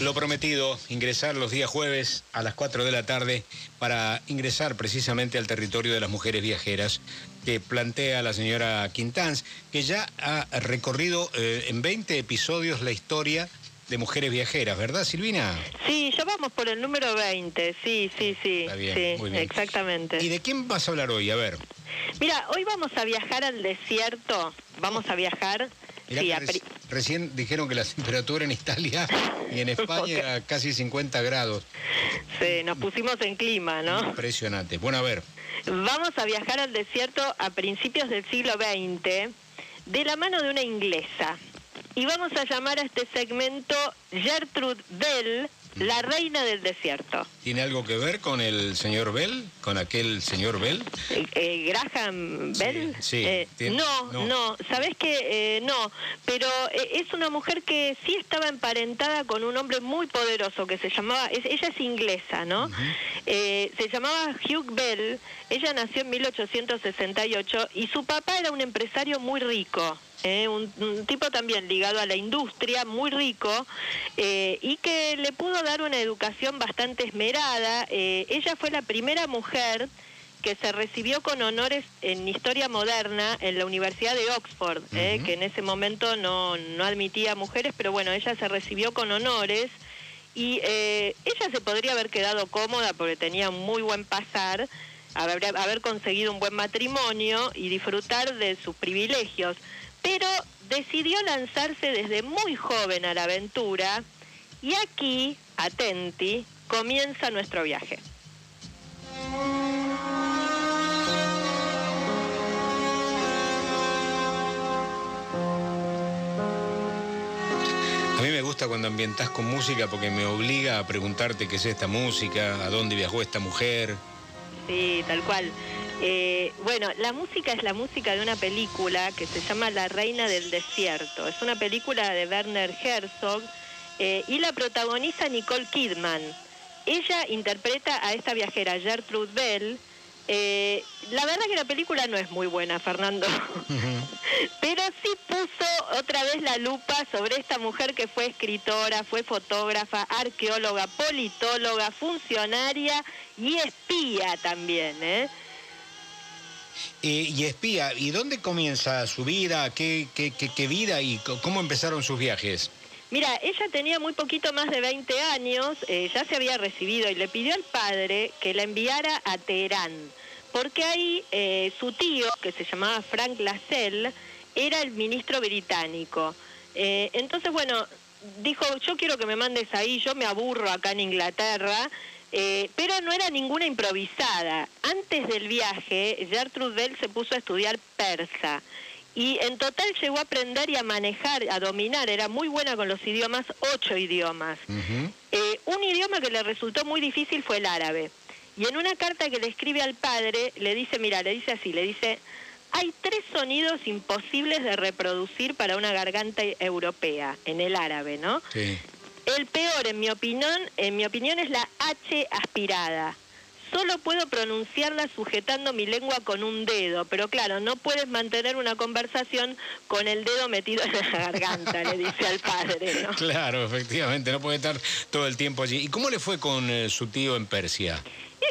Lo prometido, ingresar los días jueves a las 4 de la tarde para ingresar precisamente al territorio de las mujeres viajeras que plantea la señora Quintanz, que ya ha recorrido eh, en 20 episodios la historia de mujeres viajeras, ¿verdad, Silvina? Sí, ya vamos por el número 20, sí, sí, sí. Está bien, sí, muy bien. exactamente. ¿Y de quién vas a hablar hoy? A ver. Mira, hoy vamos a viajar al desierto, vamos a viajar... Mirá sí, reci- recién dijeron que la temperatura en Italia y en España era casi 50 grados. sí, nos pusimos en clima, ¿no? Impresionante. Bueno, a ver. Vamos a viajar al desierto a principios del siglo XX de la mano de una inglesa. Y vamos a llamar a este segmento Gertrude Bell, la reina del desierto. ¿Tiene algo que ver con el señor Bell? ¿Con aquel señor Bell? Eh, eh, Graham Bell. sí, Eh, no, no. no, sabes que no, pero es una mujer que sí estaba emparentada con un hombre muy poderoso que se llamaba, es- ella es inglesa, ¿no? Eh, se llamaba Hugh Bell, ella nació en 1868 y su papá era un empresario muy rico. Eh, un, un tipo también ligado a la industria, muy rico, eh, y que le pudo dar una educación bastante esmerada. Eh, ella fue la primera mujer que se recibió con honores en historia moderna en la Universidad de Oxford, eh, Ujú. que en ese momento no, no admitía mujeres, pero bueno, ella se recibió con honores y eh, ella se podría haber quedado cómoda porque tenía un muy buen pasar, haber, haber conseguido un buen matrimonio y disfrutar de sus privilegios, pero decidió lanzarse desde muy joven a la aventura y aquí, atenti, comienza nuestro viaje. A mí me gusta cuando ambientás con música porque me obliga a preguntarte qué es esta música, a dónde viajó esta mujer. Sí, tal cual. Eh, bueno, la música es la música de una película que se llama La Reina del Desierto. Es una película de Werner Herzog eh, y la protagoniza Nicole Kidman. Ella interpreta a esta viajera Gertrude Bell. Eh, la verdad que la película no es muy buena, Fernando. Pero sí puso otra vez la lupa sobre esta mujer que fue escritora, fue fotógrafa, arqueóloga, politóloga, funcionaria y espía también, ¿eh? Eh, y espía, ¿y dónde comienza su vida? ¿Qué, qué, qué- qué vida y cómo empezaron sus viajes? Mira, ella tenía muy poquito más de 20 años, eh, ya se había recibido y le pidió al padre que la enviara a Teherán, porque ahí eh, su tío, que se llamaba Frank Lascelles, era el ministro británico. Eh, entonces, bueno, dijo, yo quiero que me mandes ahí, yo me aburro acá en Inglaterra, eh, pero no era ninguna improvisada. Antes del viaje, Gertrude Bell se puso a estudiar persa. Y en total llegó a aprender y a manejar, a dominar, era muy buena con los idiomas, ocho idiomas. Eh, un idioma que le resultó muy difícil fue el árabe. Y en una carta que le escribe al padre, le dice, mira, le dice así, le dice, hay tres sonidos imposibles de reproducir para una garganta europea, en el árabe, ¿no? Sí. El peor, en mi opinión, en mi opinión, es la H aspirada. Solo puedo pronunciarla sujetando mi lengua con un dedo, pero claro, no puedes mantener una conversación con el dedo metido en la garganta, le dice al padre. Claro, efectivamente, no puede estar todo el tiempo allí. ¿Y cómo le fue con eh, su tío en Persia?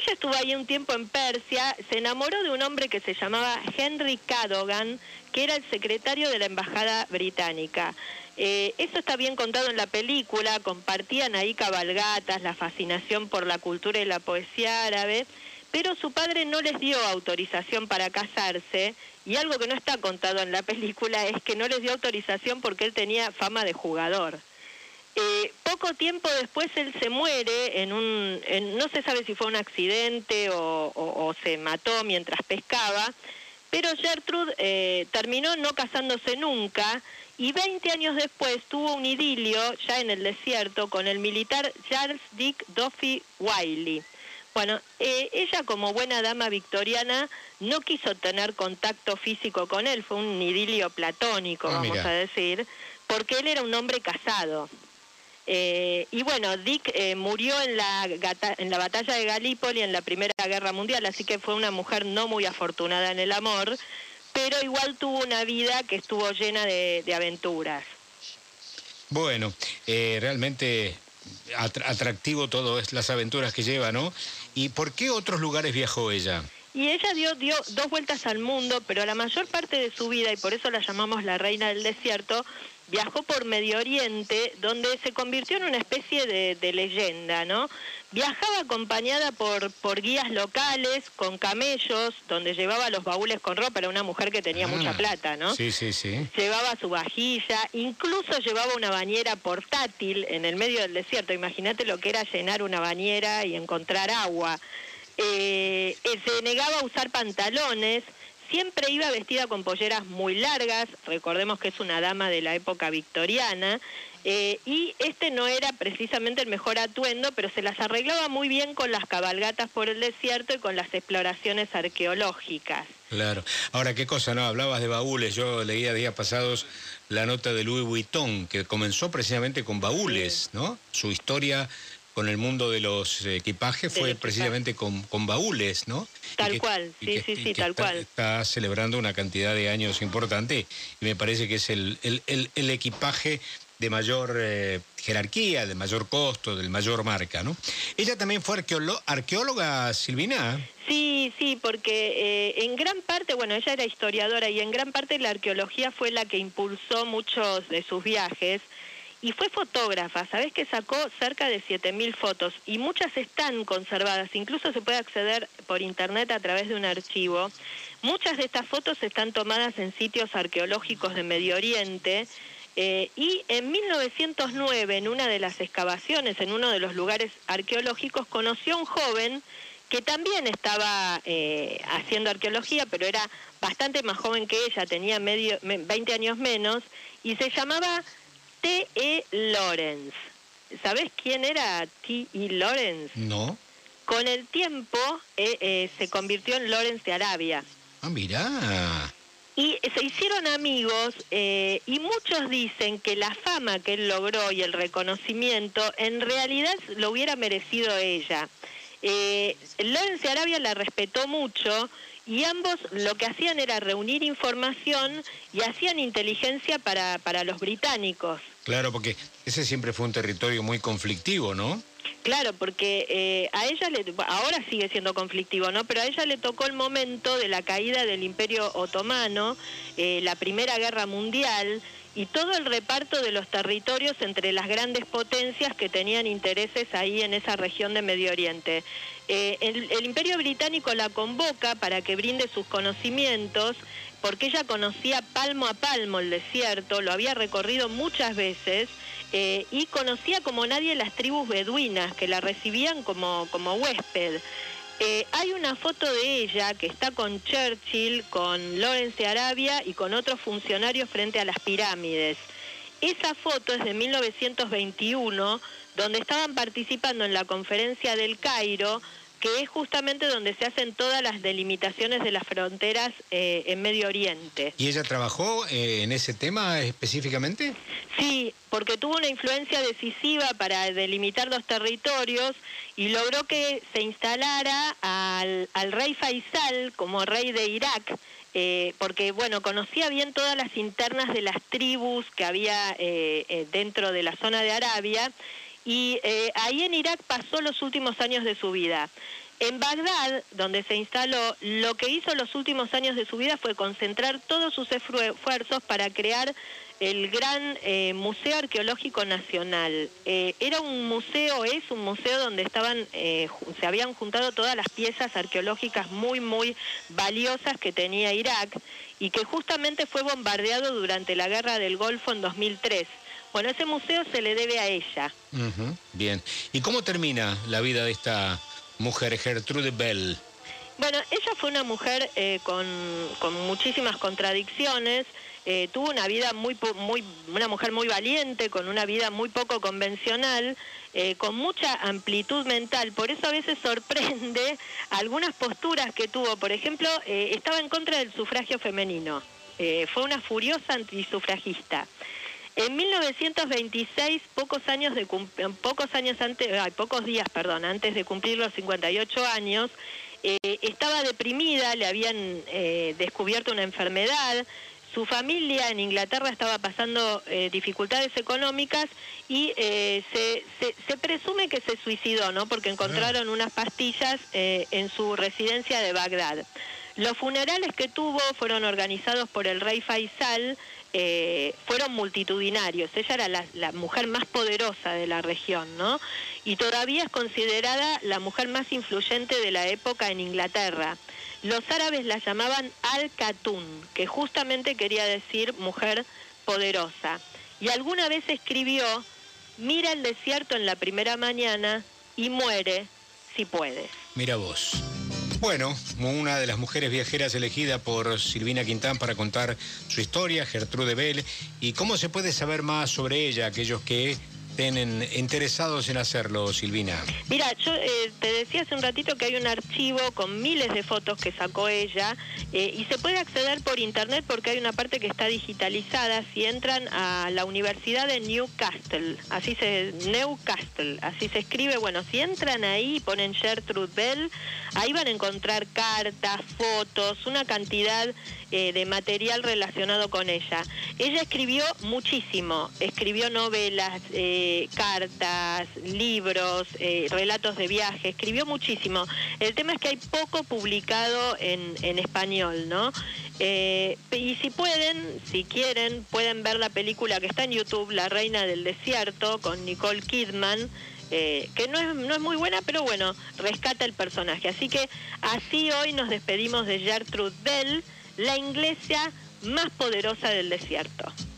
Ella estuvo ahí un tiempo en Persia, se enamoró de un hombre que se llamaba Henry Cadogan, que era el secretario de la embajada británica. Eh, eso está bien contado en la película, compartían ahí cabalgatas, la fascinación por la cultura y la poesía árabe, pero su padre no les dio autorización para casarse, y algo que no está contado en la película es que no les dio autorización porque él tenía fama de jugador. Eh, poco tiempo después él se muere en un, en- no se sabe si fue un accidente o, o- o se mató mientras pescaba, pero Gertrude eh, terminó no casándose nunca y 20 años después tuvo un idilio ya en el desierto con el militar Charles Dick Duffy Wiley. Bueno, eh, ella como buena dama victoriana no quiso tener contacto físico con él, fue un idilio platónico, Ah, vamos mira. a decir, porque él era un hombre casado. Eh, y bueno, Dick eh, murió en la, en la batalla de Galípoli en la Primera Guerra Mundial, así que fue una mujer no muy afortunada en el amor, pero igual tuvo una vida que estuvo llena de, de aventuras. Bueno, eh, realmente atractivo todo es las aventuras que lleva, ¿no? ¿Y por qué otros lugares viajó ella? Y ella dio, dio dos vueltas al mundo, pero la mayor parte de su vida, y por eso la llamamos la reina del desierto, viajó por Medio Oriente, donde se convirtió en una especie de, leyenda, ¿no? Viajaba acompañada por, por guías locales, con camellos, donde llevaba los baúles con ropa, era una mujer que tenía mucha ah, plata, ¿no? Sí, sí, sí. Llevaba su vajilla, incluso llevaba una bañera portátil en el medio del desierto. Imagínate lo que era llenar una bañera y encontrar agua. Eh, se negaba a usar pantalones, Siempre iba vestida con polleras muy largas, recordemos que es una dama de la época victoriana, eh, y este no era precisamente el mejor atuendo, pero se las arreglaba muy bien con las cabalgatas por el desierto y con las exploraciones arqueológicas. Claro. Ahora, qué cosa, ¿no? Hablabas de baúles. Yo leía días pasados la nota de Louis Vuitton, que comenzó precisamente con baúles, ¿no? Su historia con el mundo de los equipajes fue precisamente con, baúles, ¿no? Tal cual, sí, sí, sí, tal cual. Está celebrando una cantidad de años importante y me parece que es el, el, equipaje de mayor eh, jerarquía, de mayor costo, de mayor marca, ¿no? Ella también fue arqueóloga, Silvina. Sí, sí, porque eh, en gran parte, bueno, ella era historiadora y en gran parte la arqueología fue la que impulsó muchos de sus viajes y fue fotógrafa, ¿sabés que sacó cerca de 7.000 fotos? Y muchas están conservadas, incluso se puede acceder por internet a través de un archivo. Muchas de estas fotos están tomadas en sitios arqueológicos de Medio Oriente. Eh, y en 1909, en una de las excavaciones, en uno de los lugares arqueológicos, conoció a un joven que también estaba eh, haciendo arqueología, pero era bastante más joven que ella, tenía medio, 20 años menos, y se llamaba T.E. Lawrence. ¿Sabes quién era T.E. Lawrence? No. Con el tiempo eh, eh, se convirtió en Lawrence de Arabia. Ah, mira. Y se hicieron amigos eh, y muchos dicen que la fama que él logró y el reconocimiento en realidad lo hubiera merecido ella. Lawrence de Arabia la respetó mucho y ambos lo que hacían era reunir información y hacían inteligencia para, para los británicos. Claro, porque ese siempre fue un territorio muy conflictivo, ¿no? Claro, porque eh, a ella le, ahora sigue siendo conflictivo, ¿no? Pero a ella le tocó el momento de la caída del Imperio Otomano, eh, la Primera Guerra Mundial y todo el reparto de los territorios entre las grandes potencias que tenían intereses ahí en esa región de Medio Oriente. Eh, el, Imperio Británico la convoca para que brinde sus conocimientos, porque ella conocía palmo a palmo el desierto, lo había recorrido muchas veces eh, y conocía como nadie las tribus beduinas que la recibían como, como huésped. Eh, hay una foto de ella que está con Churchill, con Lawrence de Arabia y con otros funcionarios frente a las pirámides. Esa foto es de 1921, donde estaban participando en la conferencia del Cairo que es justamente donde se hacen todas las delimitaciones de las fronteras eh, en Medio Oriente. ¿Y ella trabajó eh, en ese tema específicamente? Sí, porque tuvo una influencia decisiva para delimitar los territorios y logró que se instalara al, rey Faisal como rey de Irak. Eh, porque bueno, conocía bien todas las internas de las tribus que había dentro de la zona de Arabia y eh, ahí en Irak pasó los últimos años de su vida. En Bagdad, donde se instaló, lo que hizo los últimos años de su vida fue concentrar todos sus esfuerzos para crear el gran eh, Museo Arqueológico Nacional. Eh, era un museo, es un museo donde estaban, se habían juntado todas las piezas arqueológicas muy, muy valiosas que tenía Irak y que justamente fue bombardeado durante la Guerra del Golfo en 2003. Bueno, ese museo se le debe a ella. bien. ¿Y cómo termina la vida de esta mujer, Gertrude Bell? Bueno, ella fue una mujer eh, con, muchísimas contradicciones. Eh, tuvo una vida muy, muy, una mujer muy valiente, con una vida muy poco convencional, eh, con mucha amplitud mental. Por eso a veces sorprende algunas posturas que tuvo. Por ejemplo, estaba en contra del sufragio femenino. fue una furiosa antisufragista. En 1926, pocos años de pocos años antes, pocos días, perdón, antes de cumplir los 58 años, eh, estaba deprimida, le habían eh, descubierto una enfermedad, Su familia en Inglaterra estaba pasando eh, dificultades económicas y se, se, presume que se suicidó, ¿no? Porque encontraron unas pastillas en su residencia de Bagdad. Los funerales que tuvo fueron organizados por el rey Faisal, fueron multitudinarios. Ella era la, la, mujer más poderosa de la región, ¿no? Y todavía es considerada la mujer más influyente de la época en Inglaterra. Los árabes la llamaban Al-Katun, que justamente quería decir mujer poderosa. Y alguna vez escribió, mira el desierto en la primera mañana y muere si puedes. Mira vos. Bueno, una de las mujeres viajeras elegida por Silvina Quintán para contar su historia, Gertrude Bell, y cómo se puede saber más sobre ella, aquellos que estén interesados en hacerlo, Silvina? Mira, yo eh, te decía hace un ratito que hay un archivo con miles de fotos que sacó ella eh, y se puede acceder por internet porque hay una parte que está digitalizada. Si entran a la Universidad de Newcastle, así se Newcastle, así se escribe. Bueno, si entran ahí y ponen Gertrude Bell, ahí van a encontrar cartas, fotos, una cantidad eh, de material relacionado con ella. Ella escribió muchísimo, escribió novelas, eh, cartas, libros, eh, relatos de viaje, escribió muchísimo. El tema es que hay poco publicado en, español, ¿no? y si pueden, si quieren, pueden ver la película que está en YouTube, La Reina del Desierto, con Nicole Kidman. que no es, no es muy buena, pero bueno, rescata el personaje. Así que así hoy nos despedimos de Gertrude Bell, la iglesia más poderosa del desierto.